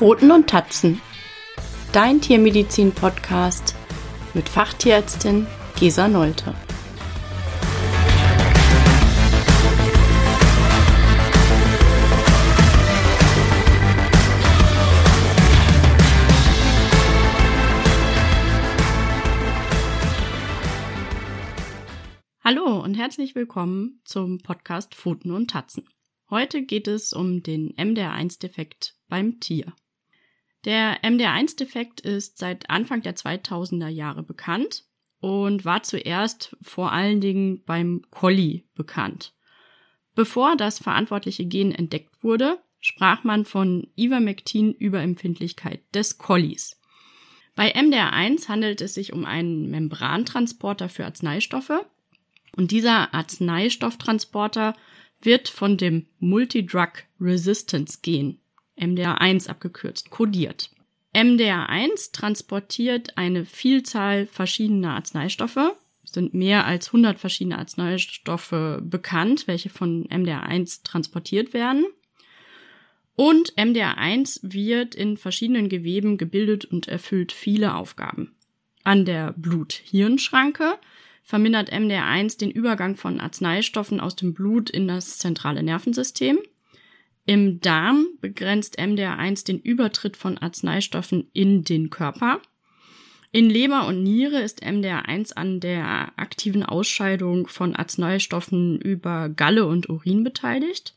Pfoten und Tatzen. Dein Tiermedizin-Podcast mit Fachtierärztin Gesa Nolte. Hallo und herzlich willkommen zum Podcast Pfoten und Tatzen. Heute geht es um den MDR1-Defekt beim Tier. Der MDR1-Defekt ist seit Anfang der 2000er Jahre bekannt und war zuerst vor allen Dingen beim Collie bekannt. Bevor das verantwortliche Gen entdeckt wurde, sprach man von Ivermectin-Überempfindlichkeit des Collies. Bei MDR1 handelt es sich um einen Membrantransporter für Arzneistoffe und dieser Arzneistofftransporter wird von dem Multidrug Resistance Gen, MDR1 abgekürzt, kodiert. MDR1 transportiert eine Vielzahl verschiedener Arzneistoffe. Es sind mehr als 100 verschiedene Arzneistoffe bekannt, welche von MDR1 transportiert werden. Und MDR1 wird in verschiedenen Geweben gebildet und erfüllt viele Aufgaben. An der Blut-Hirn-Schranke vermindert MDR1 den Übergang von Arzneistoffen aus dem Blut in das zentrale Nervensystem. Im Darm begrenzt MDR1 den Übertritt von Arzneistoffen in den Körper. In Leber und Niere ist MDR1 an der aktiven Ausscheidung von Arzneistoffen über Galle und Urin beteiligt.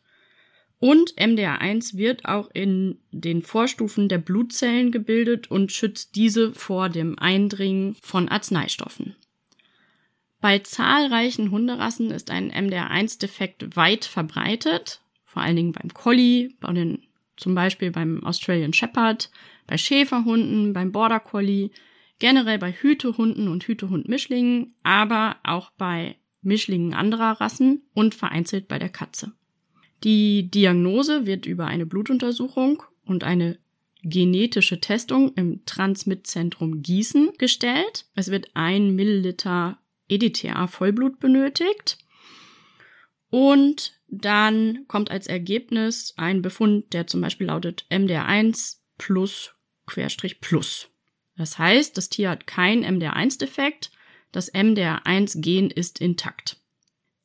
Und MDR1 wird auch in den Vorstufen der Blutzellen gebildet und schützt diese vor dem Eindringen von Arzneistoffen. Bei zahlreichen Hunderassen ist ein MDR1-Defekt weit verbreitet, vor allen Dingen beim Collie, bei den, zum Beispiel beim Australian Shepherd, bei Schäferhunden, beim Border Collie, generell bei Hütehunden und Hütehund-Mischlingen, aber auch bei Mischlingen anderer Rassen und vereinzelt bei der Katze. Die Diagnose wird über eine Blutuntersuchung und eine genetische Testung im Transmitzentrum Gießen gestellt. Es wird ein Milliliter EDTA Vollblut benötigt. Und dann kommt als Ergebnis ein Befund, der zum Beispiel lautet MDR1 plus Querstrich plus. Das heißt, das Tier hat kein MDR1-Defekt, das MDR1-Gen ist intakt.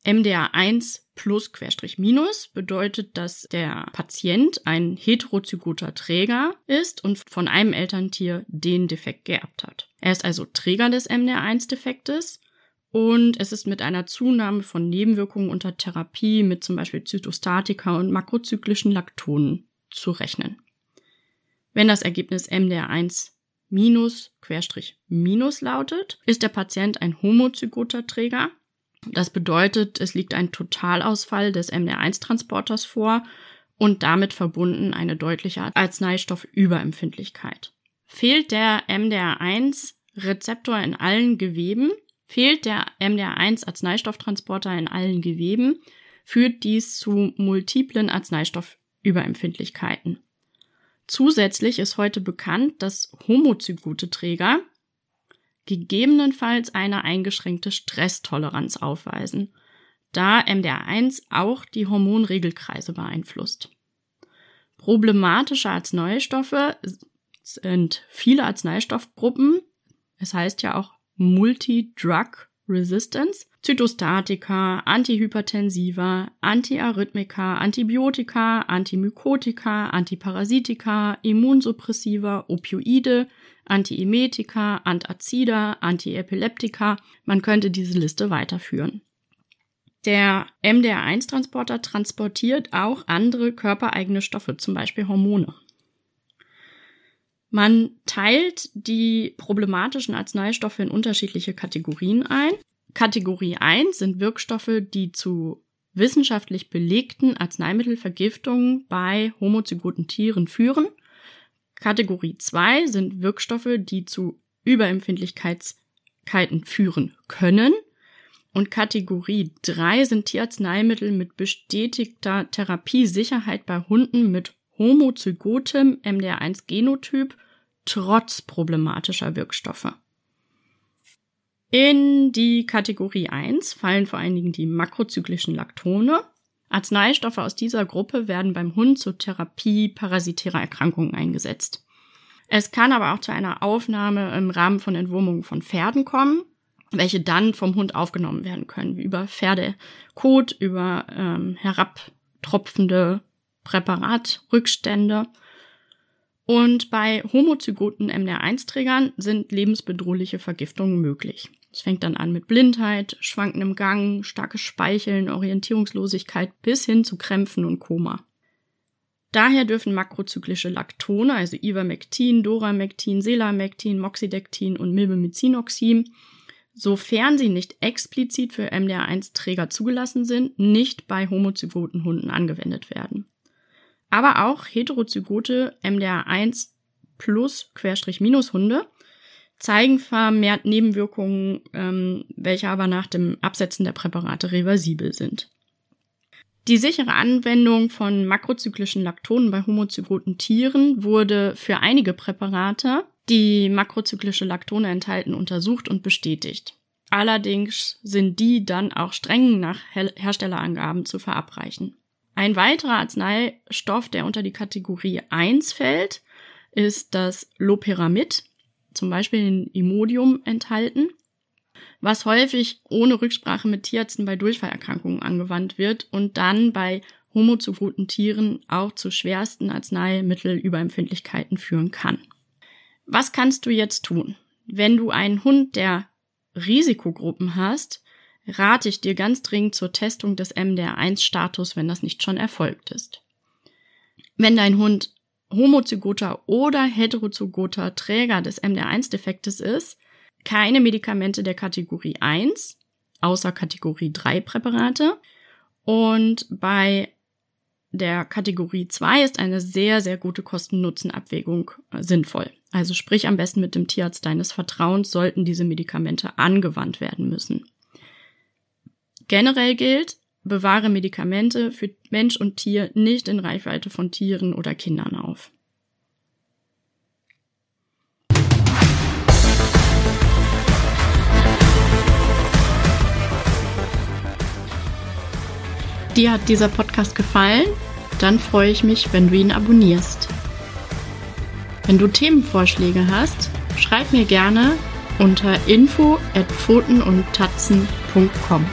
MDR1 plus Querstrich minus bedeutet, dass der Patient ein heterozygoter Träger ist und von einem Elterntier den Defekt geerbt hat. Er ist also Träger des MDR1-Defektes und es ist mit einer Zunahme von Nebenwirkungen unter Therapie mit zum Beispiel Zytostatika und makrozyklischen Laktonen zu rechnen. Wenn das Ergebnis MDR1 minus Querstrich minus lautet, ist der Patient ein homozygoter Träger. Das bedeutet, es liegt ein Totalausfall des MDR1-Transporters vor und damit verbunden eine deutliche Arzneistoffüberempfindlichkeit. Fehlt der MDR1-Rezeptor in allen Geweben, Fehlt der MDR1-Arzneistofftransporter in allen Geweben, führt dies zu multiplen Arzneistoffüberempfindlichkeiten. Zusätzlich ist heute bekannt, dass homozygote Träger gegebenenfalls eine eingeschränkte Stresstoleranz aufweisen, da MDR1 auch die Hormonregelkreise beeinflusst. Problematische Arzneistoffe sind viele Arzneistoffgruppen. Es heißt ja auch Multi-Drug Resistance, Zytostatika, Antihypertensiva, Antiarrhythmika, Antibiotika, Antimykotika, Antiparasitika, Immunsuppressiva, Opioide, Antiemetika, Antazida, Antiepileptika. Man könnte diese Liste weiterführen. Der MDR1-Transporter transportiert auch andere körpereigene Stoffe, zum Beispiel Hormone. Man teilt die problematischen Arzneistoffe in unterschiedliche Kategorien ein. Kategorie 1 sind Wirkstoffe, die zu wissenschaftlich belegten Arzneimittelvergiftungen bei homozygoten Tieren führen. Kategorie 2 sind Wirkstoffe, die zu Überempfindlichkeiten führen können. Und Kategorie 3 sind Tierarzneimittel mit bestätigter Therapiesicherheit bei Hunden mit homozygotem MDR1-Genotyp trotz problematischer Wirkstoffe. In die Kategorie 1 fallen vor allen Dingen die makrozyklischen Laktone, Arzneistoffe aus dieser Gruppe werden beim Hund zur Therapie parasitärer Erkrankungen eingesetzt. Es kann aber auch zu einer Aufnahme im Rahmen von Entwurmungen von Pferden kommen, welche dann vom Hund aufgenommen werden können, über Pferdekot, über ähm, herabtropfende Präparatrückstände. Und bei homozygoten MDR1-Trägern sind lebensbedrohliche Vergiftungen möglich. Es fängt dann an mit Blindheit, schwankendem Gang, starkes Speicheln, Orientierungslosigkeit bis hin zu Krämpfen und Koma. Daher dürfen makrozyklische Laktone, also Ivermectin, Doramectin, Selamectin, Moxidectin und Milbemycinoxim, sofern sie nicht explizit für MDR1-Träger zugelassen sind, nicht bei homozygoten Hunden angewendet werden. Aber auch heterozygote MDR1 plus Querstrich minus Hunde zeigen vermehrt Nebenwirkungen, ähm, welche aber nach dem Absetzen der Präparate reversibel sind. Die sichere Anwendung von makrozyklischen Laktonen bei homozygoten Tieren wurde für einige Präparate, die makrozyklische Laktone enthalten, untersucht und bestätigt. Allerdings sind die dann auch streng nach Herstellerangaben zu verabreichen. Ein weiterer Arzneistoff, der unter die Kategorie 1 fällt, ist das Loperamid, zum Beispiel in Imodium enthalten was häufig ohne Rücksprache mit Tierärzten bei Durchfallerkrankungen angewandt wird und dann bei homozygoten Tieren auch zu schwersten Arzneimittelüberempfindlichkeiten führen kann. Was kannst du jetzt tun? Wenn du einen Hund der Risikogruppen hast, rate ich dir ganz dringend zur Testung des MDR1-Status, wenn das nicht schon erfolgt ist. Wenn dein Hund homozygoter oder heterozygoter Träger des MDR1-Defektes ist, keine Medikamente der Kategorie 1, außer Kategorie 3 Präparate. Und bei der Kategorie 2 ist eine sehr, sehr gute Kosten-Nutzen-Abwägung äh, sinnvoll. Also sprich am besten mit dem Tierarzt deines Vertrauens sollten diese Medikamente angewandt werden müssen. Generell gilt, bewahre Medikamente für Mensch und Tier nicht in Reichweite von Tieren oder Kindern auf. Dir hat dieser Podcast gefallen? Dann freue ich mich, wenn du ihn abonnierst. Wenn du Themenvorschläge hast, schreib mir gerne unter info at pfotenundtatzen.com.